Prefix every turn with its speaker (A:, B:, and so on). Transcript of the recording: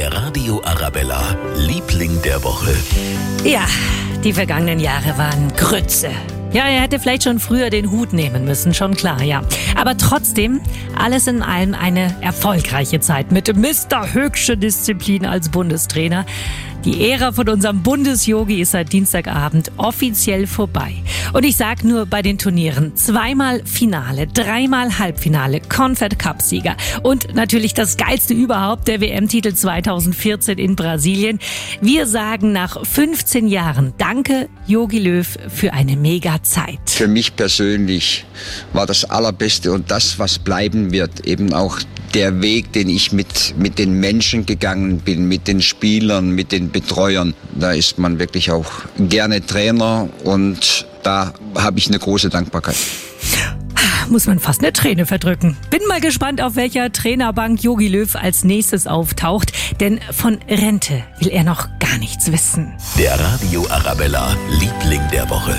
A: Der Radio Arabella, Liebling der Woche.
B: Ja, die vergangenen Jahre waren Grütze. Ja, er hätte vielleicht schon früher den Hut nehmen müssen, schon klar, ja. Aber trotzdem, alles in allem eine erfolgreiche Zeit mit Mr. Höchsche Disziplin als Bundestrainer. Die Ära von unserem Bundesyogi ist seit Dienstagabend offiziell vorbei. Und ich sag nur bei den Turnieren zweimal Finale, dreimal Halbfinale, Confed Cup Sieger und natürlich das geilste überhaupt, der WM-Titel 2014 in Brasilien. Wir sagen nach 15 Jahren Danke, Yogi Löw, für eine mega Zeit.
C: Für mich persönlich war das Allerbeste und das, was bleiben wird, eben auch der Weg, den ich mit, mit den Menschen gegangen bin, mit den Spielern, mit den Betreuern. Da ist man wirklich auch gerne Trainer und da habe ich eine große Dankbarkeit
B: muss man fast eine Träne verdrücken. Bin mal gespannt, auf welcher Trainerbank Yogi Löw als nächstes auftaucht, denn von Rente will er noch gar nichts wissen.
A: Der Radio Arabella, Liebling der Woche.